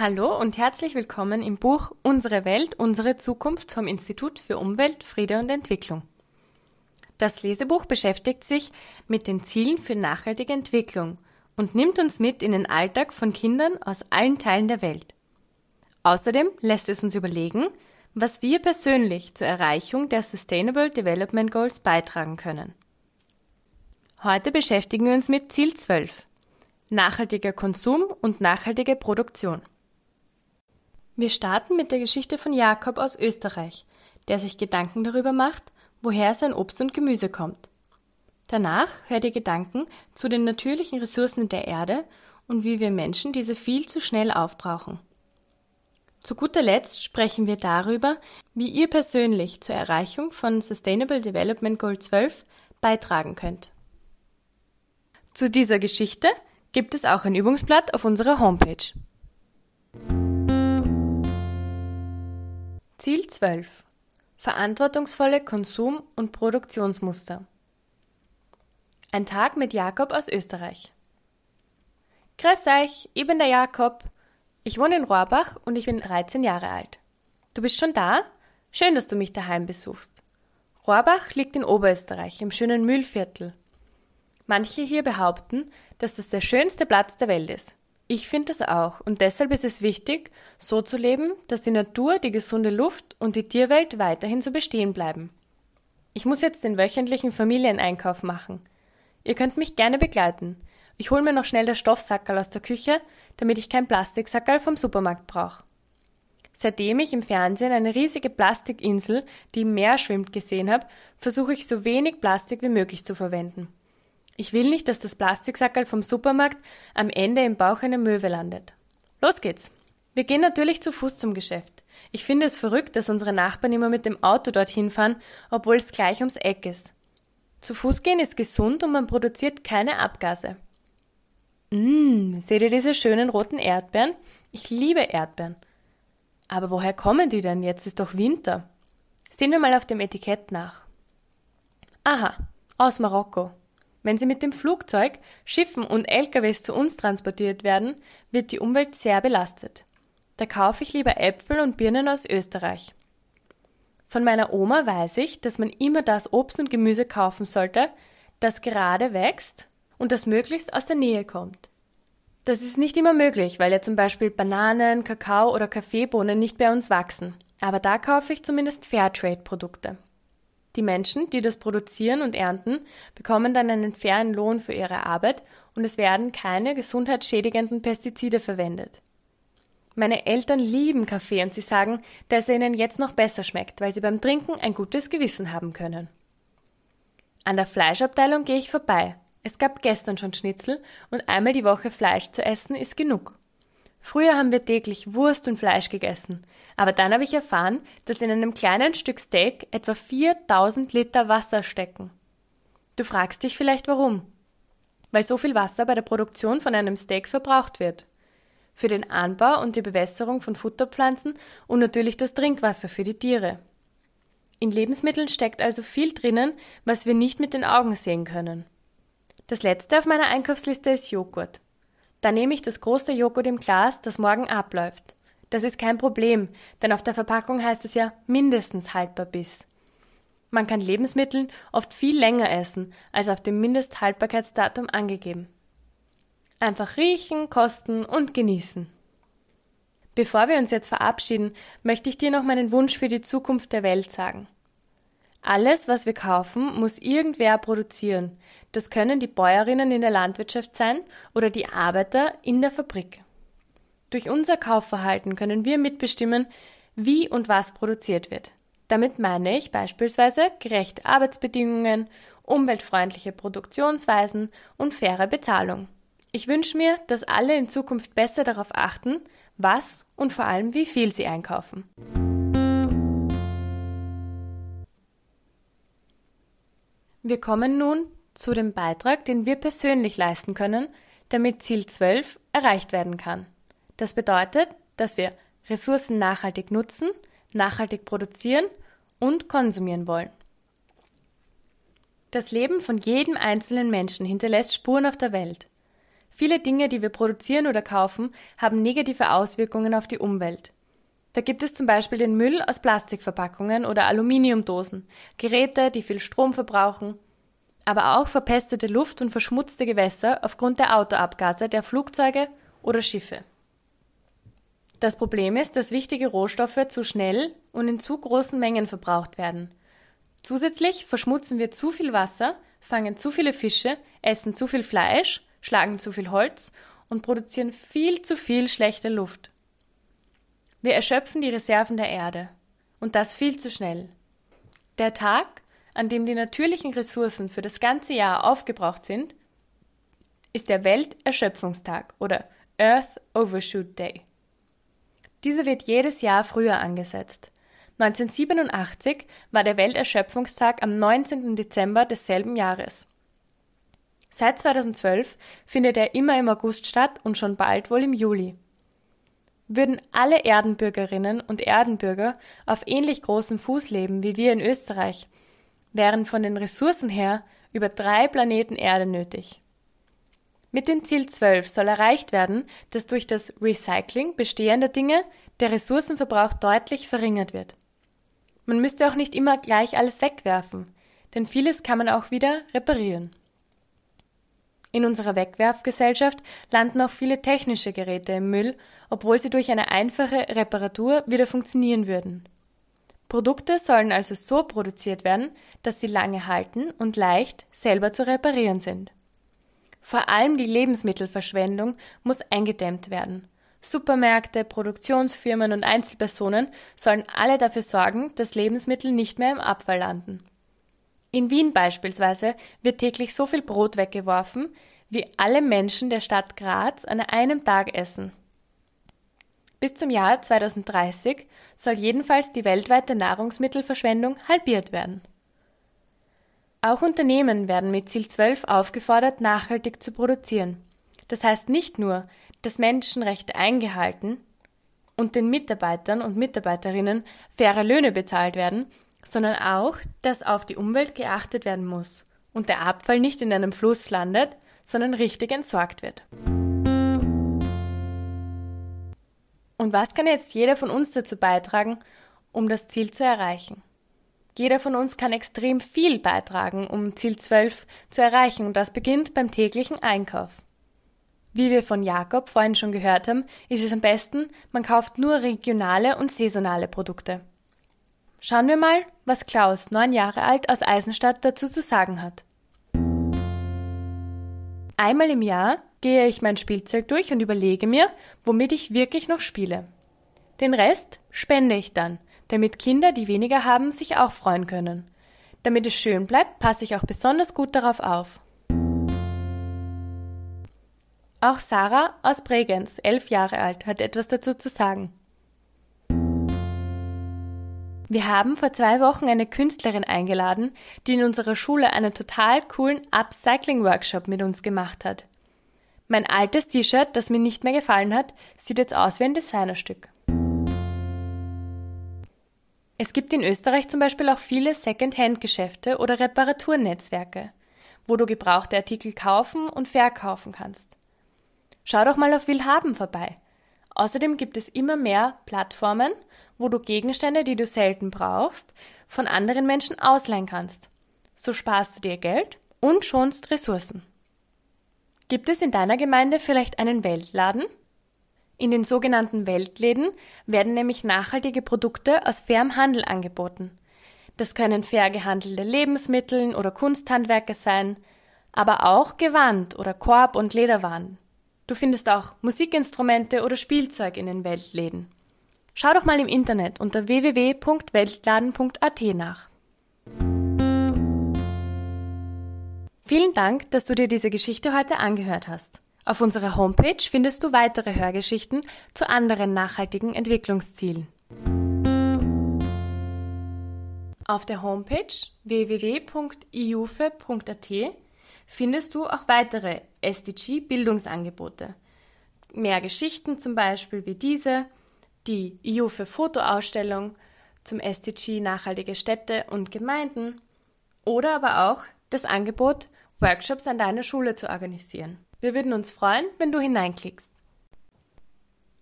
Hallo und herzlich willkommen im Buch Unsere Welt, unsere Zukunft vom Institut für Umwelt, Friede und Entwicklung. Das Lesebuch beschäftigt sich mit den Zielen für nachhaltige Entwicklung und nimmt uns mit in den Alltag von Kindern aus allen Teilen der Welt. Außerdem lässt es uns überlegen, was wir persönlich zur Erreichung der Sustainable Development Goals beitragen können. Heute beschäftigen wir uns mit Ziel 12. Nachhaltiger Konsum und nachhaltige Produktion. Wir starten mit der Geschichte von Jakob aus Österreich, der sich Gedanken darüber macht, woher sein Obst und Gemüse kommt. Danach hört ihr Gedanken zu den natürlichen Ressourcen der Erde und wie wir Menschen diese viel zu schnell aufbrauchen. Zu guter Letzt sprechen wir darüber, wie ihr persönlich zur Erreichung von Sustainable Development Goal 12 beitragen könnt. Zu dieser Geschichte gibt es auch ein Übungsblatt auf unserer Homepage. Ziel 12. Verantwortungsvolle Konsum- und Produktionsmuster. Ein Tag mit Jakob aus Österreich. Grüß euch, ich bin der Jakob. Ich wohne in Rohrbach und ich bin 13 Jahre alt. Du bist schon da? Schön, dass du mich daheim besuchst. Rohrbach liegt in Oberösterreich, im schönen Mühlviertel. Manche hier behaupten, dass das der schönste Platz der Welt ist. Ich finde das auch und deshalb ist es wichtig, so zu leben, dass die Natur, die gesunde Luft und die Tierwelt weiterhin so bestehen bleiben. Ich muss jetzt den wöchentlichen Familieneinkauf machen. Ihr könnt mich gerne begleiten. Ich hole mir noch schnell das Stoffsackerl aus der Küche, damit ich kein Plastiksackerl vom Supermarkt brauche. Seitdem ich im Fernsehen eine riesige Plastikinsel, die im Meer schwimmt, gesehen habe, versuche ich so wenig Plastik wie möglich zu verwenden. Ich will nicht, dass das Plastiksackerl vom Supermarkt am Ende im Bauch einer Möwe landet. Los geht's. Wir gehen natürlich zu Fuß zum Geschäft. Ich finde es verrückt, dass unsere Nachbarn immer mit dem Auto dorthin fahren, obwohl es gleich ums Eck ist. Zu Fuß gehen ist gesund und man produziert keine Abgase. Mmm, seht ihr diese schönen roten Erdbeeren? Ich liebe Erdbeeren. Aber woher kommen die denn? Jetzt ist doch Winter. Sehen wir mal auf dem Etikett nach. Aha, aus Marokko. Wenn sie mit dem Flugzeug, Schiffen und LKWs zu uns transportiert werden, wird die Umwelt sehr belastet. Da kaufe ich lieber Äpfel und Birnen aus Österreich. Von meiner Oma weiß ich, dass man immer das Obst und Gemüse kaufen sollte, das gerade wächst und das möglichst aus der Nähe kommt. Das ist nicht immer möglich, weil ja zum Beispiel Bananen, Kakao oder Kaffeebohnen nicht bei uns wachsen. Aber da kaufe ich zumindest Fairtrade-Produkte. Die Menschen, die das produzieren und ernten, bekommen dann einen fairen Lohn für ihre Arbeit und es werden keine gesundheitsschädigenden Pestizide verwendet. Meine Eltern lieben Kaffee und sie sagen, dass er ihnen jetzt noch besser schmeckt, weil sie beim Trinken ein gutes Gewissen haben können. An der Fleischabteilung gehe ich vorbei. Es gab gestern schon Schnitzel und einmal die Woche Fleisch zu essen ist genug. Früher haben wir täglich Wurst und Fleisch gegessen, aber dann habe ich erfahren, dass in einem kleinen Stück Steak etwa 4000 Liter Wasser stecken. Du fragst dich vielleicht warum? Weil so viel Wasser bei der Produktion von einem Steak verbraucht wird. Für den Anbau und die Bewässerung von Futterpflanzen und natürlich das Trinkwasser für die Tiere. In Lebensmitteln steckt also viel drinnen, was wir nicht mit den Augen sehen können. Das letzte auf meiner Einkaufsliste ist Joghurt. Da nehme ich das große Joghurt im Glas, das morgen abläuft. Das ist kein Problem, denn auf der Verpackung heißt es ja mindestens haltbar bis. Man kann Lebensmittel oft viel länger essen, als auf dem Mindesthaltbarkeitsdatum angegeben. Einfach riechen, kosten und genießen. Bevor wir uns jetzt verabschieden, möchte ich dir noch meinen Wunsch für die Zukunft der Welt sagen. Alles, was wir kaufen, muss irgendwer produzieren. Das können die Bäuerinnen in der Landwirtschaft sein oder die Arbeiter in der Fabrik. Durch unser Kaufverhalten können wir mitbestimmen, wie und was produziert wird. Damit meine ich beispielsweise gerechte Arbeitsbedingungen, umweltfreundliche Produktionsweisen und faire Bezahlung. Ich wünsche mir, dass alle in Zukunft besser darauf achten, was und vor allem wie viel sie einkaufen. Wir kommen nun zu dem Beitrag, den wir persönlich leisten können, damit Ziel 12 erreicht werden kann. Das bedeutet, dass wir Ressourcen nachhaltig nutzen, nachhaltig produzieren und konsumieren wollen. Das Leben von jedem einzelnen Menschen hinterlässt Spuren auf der Welt. Viele Dinge, die wir produzieren oder kaufen, haben negative Auswirkungen auf die Umwelt. Da gibt es zum Beispiel den Müll aus Plastikverpackungen oder Aluminiumdosen, Geräte, die viel Strom verbrauchen, aber auch verpestete Luft und verschmutzte Gewässer aufgrund der Autoabgase der Flugzeuge oder Schiffe. Das Problem ist, dass wichtige Rohstoffe zu schnell und in zu großen Mengen verbraucht werden. Zusätzlich verschmutzen wir zu viel Wasser, fangen zu viele Fische, essen zu viel Fleisch, schlagen zu viel Holz und produzieren viel zu viel schlechte Luft. Wir erschöpfen die Reserven der Erde. Und das viel zu schnell. Der Tag, an dem die natürlichen Ressourcen für das ganze Jahr aufgebraucht sind, ist der Welterschöpfungstag oder Earth Overshoot Day. Dieser wird jedes Jahr früher angesetzt. 1987 war der Welterschöpfungstag am 19. Dezember desselben Jahres. Seit 2012 findet er immer im August statt und schon bald wohl im Juli. Würden alle Erdenbürgerinnen und Erdenbürger auf ähnlich großem Fuß leben wie wir in Österreich, wären von den Ressourcen her über drei Planeten Erde nötig. Mit dem Ziel 12 soll erreicht werden, dass durch das Recycling bestehender Dinge der Ressourcenverbrauch deutlich verringert wird. Man müsste auch nicht immer gleich alles wegwerfen, denn vieles kann man auch wieder reparieren. In unserer Wegwerfgesellschaft landen auch viele technische Geräte im Müll, obwohl sie durch eine einfache Reparatur wieder funktionieren würden. Produkte sollen also so produziert werden, dass sie lange halten und leicht selber zu reparieren sind. Vor allem die Lebensmittelverschwendung muss eingedämmt werden. Supermärkte, Produktionsfirmen und Einzelpersonen sollen alle dafür sorgen, dass Lebensmittel nicht mehr im Abfall landen. In Wien beispielsweise wird täglich so viel Brot weggeworfen, wie alle Menschen der Stadt Graz an einem Tag essen. Bis zum Jahr 2030 soll jedenfalls die weltweite Nahrungsmittelverschwendung halbiert werden. Auch Unternehmen werden mit Ziel 12 aufgefordert, nachhaltig zu produzieren. Das heißt nicht nur, dass Menschenrechte eingehalten und den Mitarbeitern und Mitarbeiterinnen faire Löhne bezahlt werden, sondern auch, dass auf die Umwelt geachtet werden muss und der Abfall nicht in einem Fluss landet, sondern richtig entsorgt wird. Und was kann jetzt jeder von uns dazu beitragen, um das Ziel zu erreichen? Jeder von uns kann extrem viel beitragen, um Ziel 12 zu erreichen und das beginnt beim täglichen Einkauf. Wie wir von Jakob vorhin schon gehört haben, ist es am besten, man kauft nur regionale und saisonale Produkte. Schauen wir mal, was Klaus, neun Jahre alt, aus Eisenstadt dazu zu sagen hat. Einmal im Jahr gehe ich mein Spielzeug durch und überlege mir, womit ich wirklich noch spiele. Den Rest spende ich dann, damit Kinder, die weniger haben, sich auch freuen können. Damit es schön bleibt, passe ich auch besonders gut darauf auf. Auch Sarah aus Bregenz, elf Jahre alt, hat etwas dazu zu sagen. Wir haben vor zwei Wochen eine Künstlerin eingeladen, die in unserer Schule einen total coolen Upcycling-Workshop mit uns gemacht hat. Mein altes T-Shirt, das mir nicht mehr gefallen hat, sieht jetzt aus wie ein Designerstück. Es gibt in Österreich zum Beispiel auch viele Second-Hand-Geschäfte oder Reparaturnetzwerke, wo du gebrauchte Artikel kaufen und verkaufen kannst. Schau doch mal auf Willhaben vorbei. Außerdem gibt es immer mehr Plattformen, wo du Gegenstände, die du selten brauchst, von anderen Menschen ausleihen kannst. So sparst du dir Geld und schonst Ressourcen. Gibt es in deiner Gemeinde vielleicht einen Weltladen? In den sogenannten Weltläden werden nämlich nachhaltige Produkte aus fairem Handel angeboten. Das können fair gehandelte Lebensmittel oder Kunsthandwerke sein, aber auch Gewand oder Korb- und Lederwaren. Du findest auch Musikinstrumente oder Spielzeug in den Weltläden. Schau doch mal im Internet unter www.weltladen.at nach. Vielen Dank, dass du dir diese Geschichte heute angehört hast. Auf unserer Homepage findest du weitere Hörgeschichten zu anderen nachhaltigen Entwicklungszielen. Auf der Homepage www.iufe.at findest du auch weitere SDG-Bildungsangebote. Mehr Geschichten zum Beispiel wie diese die IUFE Fotoausstellung zum SDG Nachhaltige Städte und Gemeinden oder aber auch das Angebot, Workshops an deiner Schule zu organisieren. Wir würden uns freuen, wenn du hineinklickst.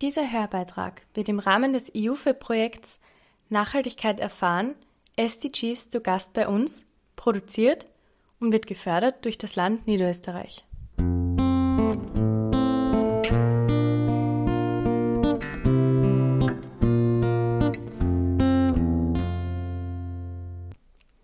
Dieser Hörbeitrag wird im Rahmen des EUFE-Projekts Nachhaltigkeit erfahren, SDGs zu Gast bei uns, produziert und wird gefördert durch das Land Niederösterreich.